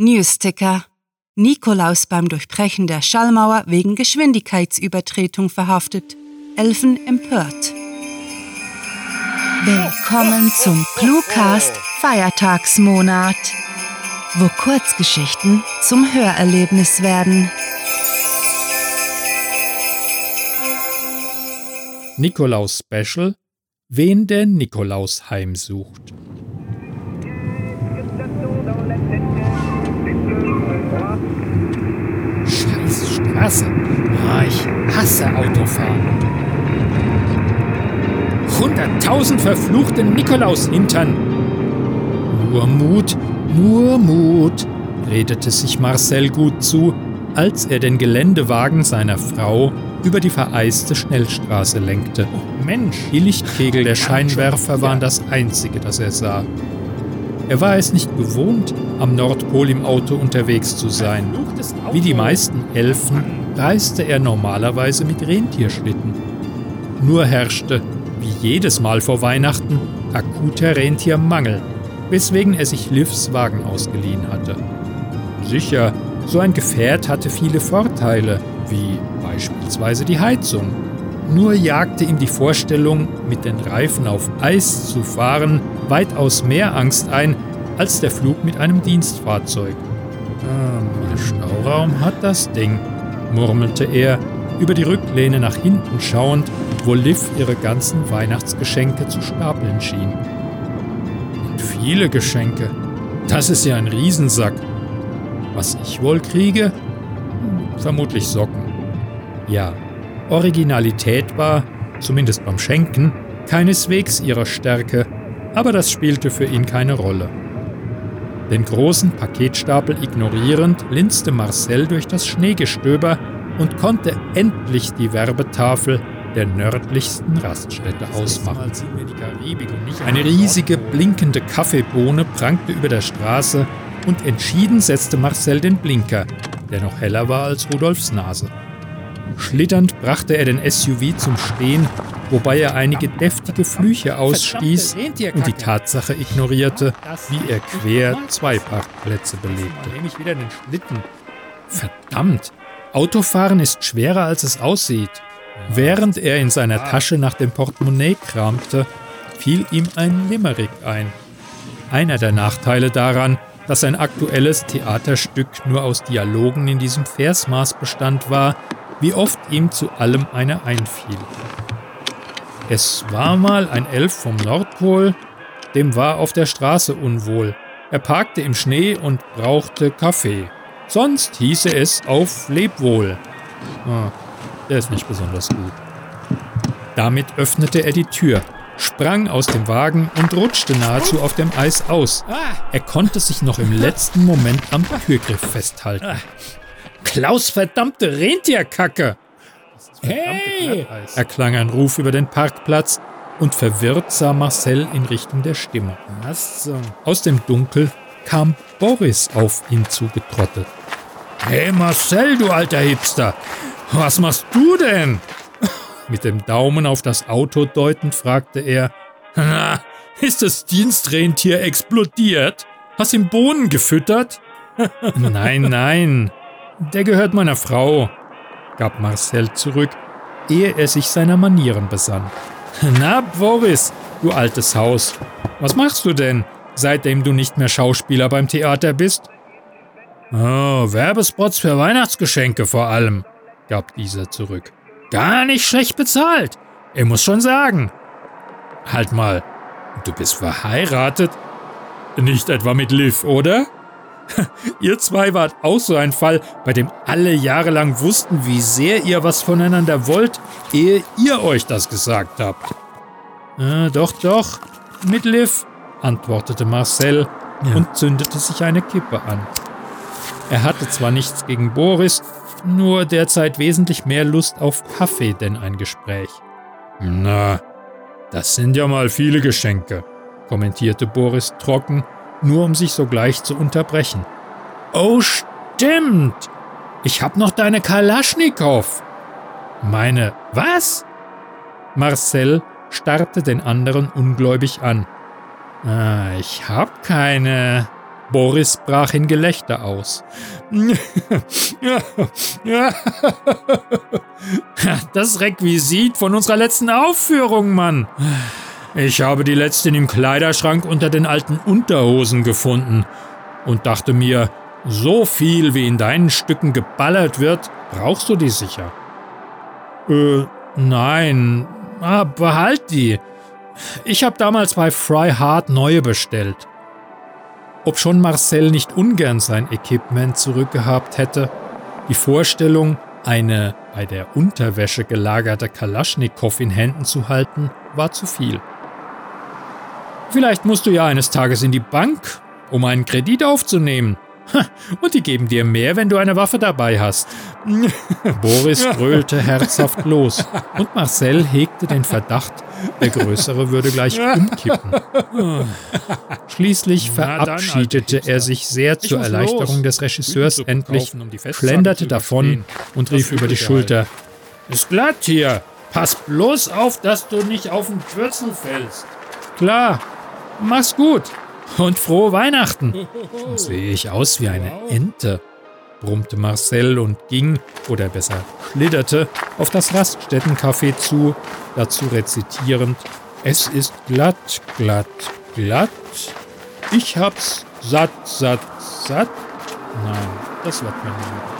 Newsticker. Nikolaus beim Durchbrechen der Schallmauer wegen Geschwindigkeitsübertretung verhaftet. Elfen empört. Willkommen zum Cluecast Feiertagsmonat, wo Kurzgeschichten zum Hörerlebnis werden. Nikolaus Special Wen der Nikolaus heimsucht. Straße. Oh, ich hasse Autofahren. Hunderttausend verfluchte Nikolaus-Hintern. Nur Mut, nur Mut, redete sich Marcel gut zu, als er den Geländewagen seiner Frau über die vereiste Schnellstraße lenkte. Oh Mensch, Die Lichtkegel der Scheinwerfer waren das Einzige, das er sah. Er war es nicht gewohnt, am Nordpol im Auto unterwegs zu sein. Wie die meisten Elfen reiste er normalerweise mit Rentierschlitten. Nur herrschte, wie jedes Mal vor Weihnachten, akuter Rentiermangel, weswegen er sich Livs Wagen ausgeliehen hatte. Sicher, so ein Gefährt hatte viele Vorteile, wie beispielsweise die Heizung. Nur jagte ihm die Vorstellung, mit den Reifen auf Eis zu fahren, weitaus mehr Angst ein als der Flug mit einem Dienstfahrzeug. Ah, viel Stauraum hat das Ding, murmelte er, über die Rücklehne nach hinten schauend, wo Liv ihre ganzen Weihnachtsgeschenke zu stapeln schien. Und viele Geschenke. Das ist ja ein Riesensack. Was ich wohl kriege? Hm, Vermutlich Socken. Ja, Originalität war, zumindest beim Schenken, keineswegs ihrer Stärke, aber das spielte für ihn keine Rolle. Den großen Paketstapel ignorierend linste Marcel durch das Schneegestöber und konnte endlich die Werbetafel der nördlichsten Raststätte ausmachen. Eine riesige, blinkende Kaffeebohne prangte über der Straße und entschieden setzte Marcel den Blinker, der noch heller war als Rudolfs Nase. Schlitternd brachte er den SUV zum Stehen, wobei er einige deftige Flüche ausstieß und die Tatsache ignorierte, wie er quer zwei Parkplätze belegte. Verdammt! Autofahren ist schwerer, als es aussieht. Während er in seiner Tasche nach dem Portemonnaie kramte, fiel ihm ein Limerick ein. Einer der Nachteile daran, dass sein aktuelles Theaterstück nur aus Dialogen in diesem Versmaß bestand, war, wie oft ihm zu allem einer einfiel. Es war mal ein Elf vom Nordpol, dem war auf der Straße unwohl. Er parkte im Schnee und brauchte Kaffee. Sonst hieße es auf Lebwohl. Ah, der ist nicht besonders gut. Damit öffnete er die Tür, sprang aus dem Wagen und rutschte nahezu auf dem Eis aus. Er konnte sich noch im letzten Moment am Türgriff festhalten. Klaus verdammte Rentierkacke! Hey! erklang ein Ruf über den Parkplatz und verwirrt sah Marcel in Richtung der Stimme. Was. Aus dem Dunkel kam Boris auf ihn zugetrottet. Hey Marcel, du alter Hipster, was machst du denn? Mit dem Daumen auf das Auto deutend fragte er, Na, ist das Dienstrentier explodiert? Hast ihm Bohnen gefüttert? nein, nein, der gehört meiner Frau, gab Marcel zurück, ehe er sich seiner Manieren besann. Na, Boris, du altes Haus, was machst du denn, seitdem du nicht mehr Schauspieler beim Theater bist? Oh, Werbespots für Weihnachtsgeschenke vor allem, gab dieser zurück. Gar nicht schlecht bezahlt, ich muss schon sagen. Halt mal, du bist verheiratet? Nicht etwa mit Liv, oder? Ihr zwei wart auch so ein Fall, bei dem alle jahrelang wussten, wie sehr ihr was voneinander wollt, ehe ihr euch das gesagt habt. Äh, doch, doch, mit Liv, antwortete Marcel und zündete sich eine Kippe an. Er hatte zwar nichts gegen Boris, nur derzeit wesentlich mehr Lust auf Kaffee denn ein Gespräch. Na, das sind ja mal viele Geschenke, kommentierte Boris trocken, nur um sich sogleich zu unterbrechen. Oh, stimmt! Ich hab noch deine Kalaschnikow! Meine, was? Marcel starrte den anderen ungläubig an. Ah, ich hab keine. Boris brach in Gelächter aus. Das Requisit von unserer letzten Aufführung, Mann. Ich habe die letzten im Kleiderschrank unter den alten Unterhosen gefunden und dachte mir, so viel wie in deinen Stücken geballert wird, brauchst du die sicher. Äh, nein. Ah, behalt die. Ich habe damals bei Fry Hard neue bestellt. Ob schon Marcel nicht ungern sein Equipment zurückgehabt hätte, die Vorstellung, eine bei der Unterwäsche gelagerte Kalaschnikow in Händen zu halten, war zu viel. Vielleicht musst du ja eines Tages in die Bank, um einen Kredit aufzunehmen. Und die geben dir mehr, wenn du eine Waffe dabei hast. Boris brüllte herzhaft los und Marcel hegte den Verdacht, der Größere würde gleich umkippen. Schließlich verabschiedete er sich sehr zur Erleichterung des Regisseurs endlich, schlenderte davon und rief über die Schulter: Ist glatt hier. Pass bloß auf, dass du nicht auf den Würzel fällst. Klar, mach's gut. Und frohe Weihnachten. Sehe ich aus wie eine Ente, brummte Marcel und ging, oder besser schlitterte, auf das Raststättencafé zu, dazu rezitierend: Es ist glatt, glatt, glatt. Ich hab's satt, satt, satt. Nein, das wird mir nicht.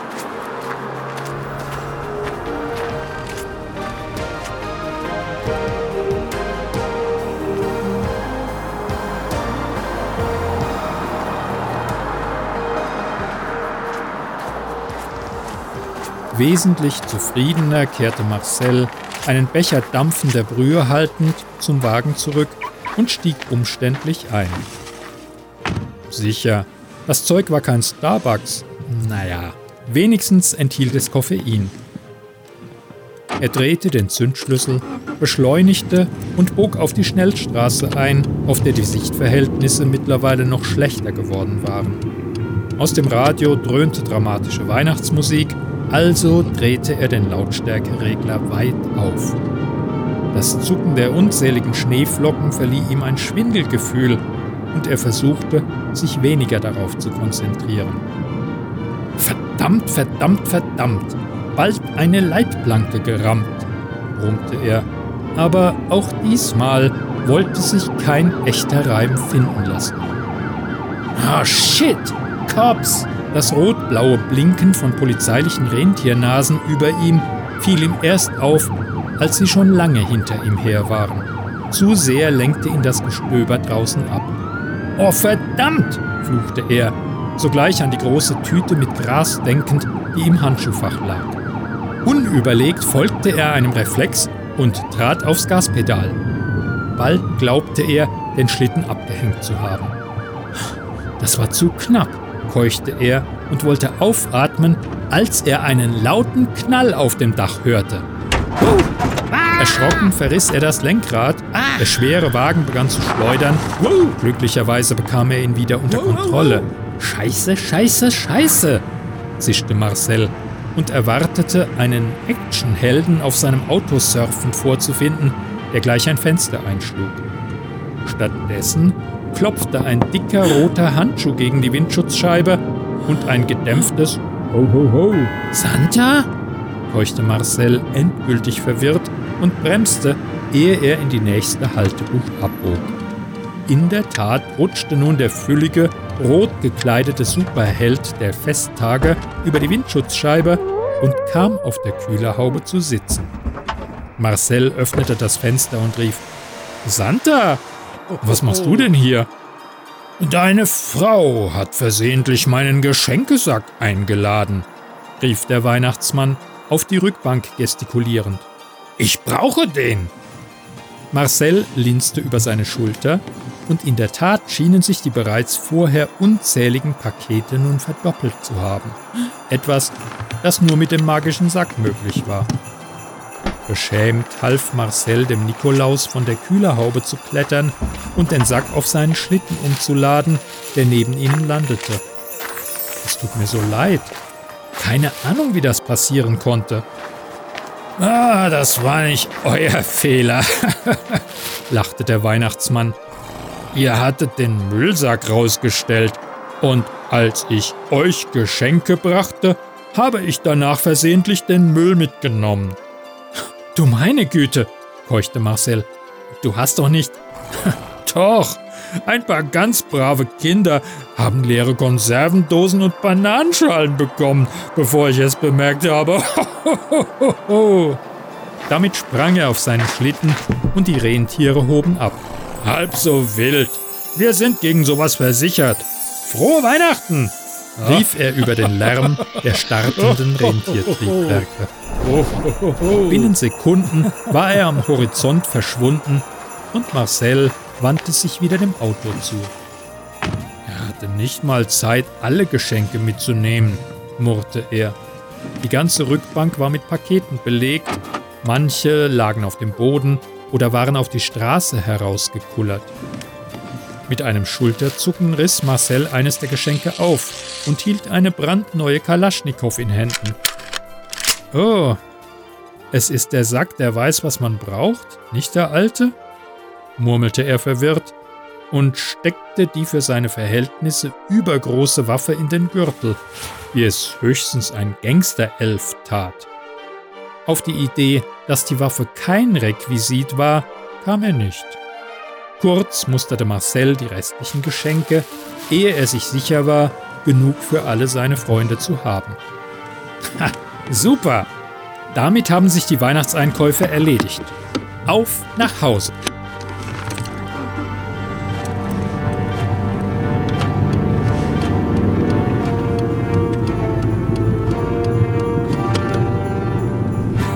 Wesentlich zufriedener kehrte Marcel, einen Becher dampfender Brühe haltend, zum Wagen zurück und stieg umständlich ein. Sicher, das Zeug war kein Starbucks. Naja, wenigstens enthielt es Koffein. Er drehte den Zündschlüssel, beschleunigte und bog auf die Schnellstraße ein, auf der die Sichtverhältnisse mittlerweile noch schlechter geworden waren. Aus dem Radio dröhnte dramatische Weihnachtsmusik also drehte er den Lautstärkeregler weit auf. Das Zucken der unzähligen Schneeflocken verlieh ihm ein Schwindelgefühl und er versuchte, sich weniger darauf zu konzentrieren. Verdammt, verdammt, verdammt, bald eine Leitplanke gerammt, brummte er, aber auch diesmal wollte sich kein echter Reim finden lassen. Ah, shit! Cops! Das rot-blaue Blinken von polizeilichen Rentiernasen über ihm fiel ihm erst auf, als sie schon lange hinter ihm her waren. Zu sehr lenkte ihn das Gestöber draußen ab. Oh verdammt! fluchte er, sogleich an die große Tüte mit Gras denkend, die im Handschuhfach lag. Unüberlegt folgte er einem Reflex und trat aufs Gaspedal. Bald glaubte er, den Schlitten abgehängt zu haben. Das war zu knapp keuchte er und wollte aufatmen, als er einen lauten Knall auf dem Dach hörte. Erschrocken verriss er das Lenkrad, der schwere Wagen begann zu schleudern. Glücklicherweise bekam er ihn wieder unter Kontrolle. Scheiße, scheiße, scheiße, zischte Marcel und erwartete, einen Actionhelden auf seinem Auto surfend vorzufinden, der gleich ein Fenster einschlug. Stattdessen klopfte ein dicker roter Handschuh gegen die Windschutzscheibe und ein gedämpftes Ho ho ho. Santa? keuchte Marcel endgültig verwirrt und bremste, ehe er in die nächste Haltebucht abbog. In der Tat rutschte nun der füllige, rot gekleidete Superheld der Festtage über die Windschutzscheibe und kam auf der Kühlerhaube zu sitzen. Marcel öffnete das Fenster und rief: Santa, was machst du denn hier? Deine Frau hat versehentlich meinen Geschenkesack eingeladen, rief der Weihnachtsmann auf die Rückbank gestikulierend. Ich brauche den. Marcel linste über seine Schulter, und in der Tat schienen sich die bereits vorher unzähligen Pakete nun verdoppelt zu haben. Etwas, das nur mit dem magischen Sack möglich war. Beschämt half Marcel dem Nikolaus von der Kühlerhaube zu klettern und den Sack auf seinen Schlitten umzuladen, der neben ihnen landete. Es tut mir so leid. Keine Ahnung, wie das passieren konnte. Ah, das war nicht euer Fehler, lachte der Weihnachtsmann. Ihr hattet den Müllsack rausgestellt. Und als ich euch Geschenke brachte, habe ich danach versehentlich den Müll mitgenommen. Du meine Güte, keuchte Marcel. Du hast doch nicht. doch, ein paar ganz brave Kinder haben leere Konservendosen und Bananenschalen bekommen, bevor ich es bemerkt habe. Damit sprang er auf seinen Schlitten und die Rentiere hoben ab. Halb so wild. Wir sind gegen sowas versichert. Frohe Weihnachten! rief er über den Lärm der startenden Rentiertriebwerke. Binnen Sekunden war er am Horizont verschwunden und Marcel wandte sich wieder dem Auto zu. Er hatte nicht mal Zeit, alle Geschenke mitzunehmen, murrte er. Die ganze Rückbank war mit Paketen belegt, manche lagen auf dem Boden oder waren auf die Straße herausgekullert. Mit einem Schulterzucken riss Marcel eines der Geschenke auf und hielt eine brandneue Kalaschnikow in Händen. Oh, es ist der Sack, der weiß, was man braucht, nicht der alte? murmelte er verwirrt und steckte die für seine Verhältnisse übergroße Waffe in den Gürtel, wie es höchstens ein Gangsterelf tat. Auf die Idee, dass die Waffe kein Requisit war, kam er nicht. Kurz musterte Marcel die restlichen Geschenke, ehe er sich sicher war, genug für alle seine Freunde zu haben. Ha, super! Damit haben sich die Weihnachtseinkäufe erledigt. Auf nach Hause!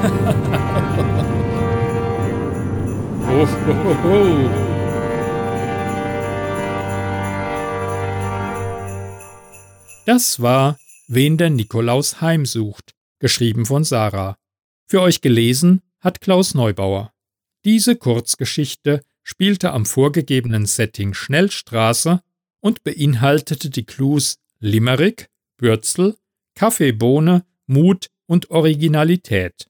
oh. Das war Wen der Nikolaus heimsucht, geschrieben von Sarah. Für euch gelesen hat Klaus Neubauer. Diese Kurzgeschichte spielte am vorgegebenen Setting Schnellstraße und beinhaltete die Clues Limerick, Bürzel, Kaffeebohne, Mut und Originalität.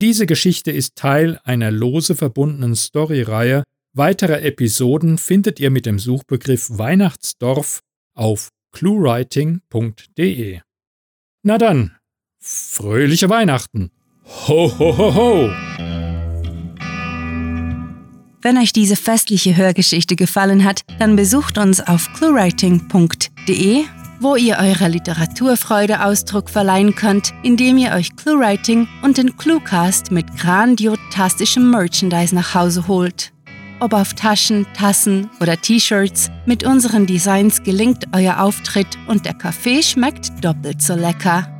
Diese Geschichte ist Teil einer lose verbundenen Storyreihe. Weitere Episoden findet ihr mit dem Suchbegriff Weihnachtsdorf auf cluewriting.de. Na dann, fröhliche Weihnachten! Ho, ho, ho, ho! Wenn euch diese festliche Hörgeschichte gefallen hat, dann besucht uns auf cluewriting.de, wo ihr eurer Literaturfreude Ausdruck verleihen könnt, indem ihr euch Cluewriting und den Cluecast mit grandiotastischem Merchandise nach Hause holt. Ob auf Taschen, Tassen oder T-Shirts, mit unseren Designs gelingt euer Auftritt und der Kaffee schmeckt doppelt so lecker.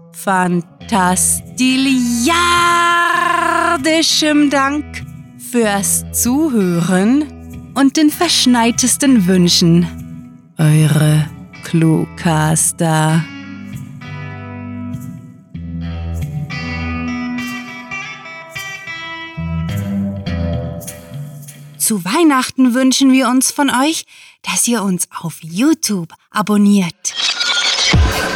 fantastiliardischem Dank fürs Zuhören und den verschneitesten Wünschen. Eure Cluecaster. Zu Weihnachten wünschen wir uns von euch, dass ihr uns auf YouTube abonniert.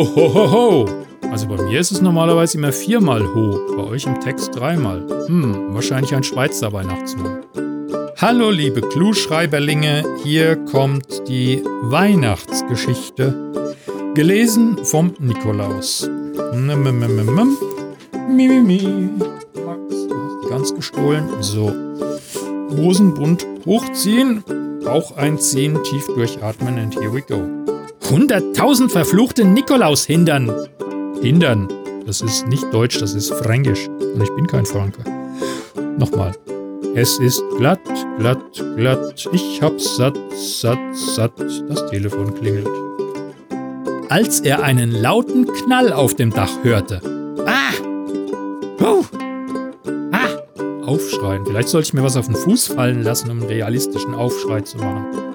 Ho, ho, ho. Also bei mir ist es normalerweise immer viermal ho, bei euch im Text dreimal. Hm, wahrscheinlich ein Schweizer Weihnachtsmann. Hallo liebe Clueschreiberlinge, hier kommt die Weihnachtsgeschichte, gelesen vom Nikolaus. Mimimi. Max, du hast die ganz gestohlen. So. Hosenbund hochziehen, Bauch einziehen, tief durchatmen and here we go. 100.000 verfluchte Nikolaus hindern. Hindern. Das ist nicht Deutsch, das ist Fränkisch. Und ich bin kein Franke. Nochmal. Es ist glatt, glatt, glatt. Ich hab's satt, satt, satt. Das Telefon klingelt. Als er einen lauten Knall auf dem Dach hörte. Ah! Huh! Ah! Aufschreien. Vielleicht sollte ich mir was auf den Fuß fallen lassen, um einen realistischen Aufschrei zu machen.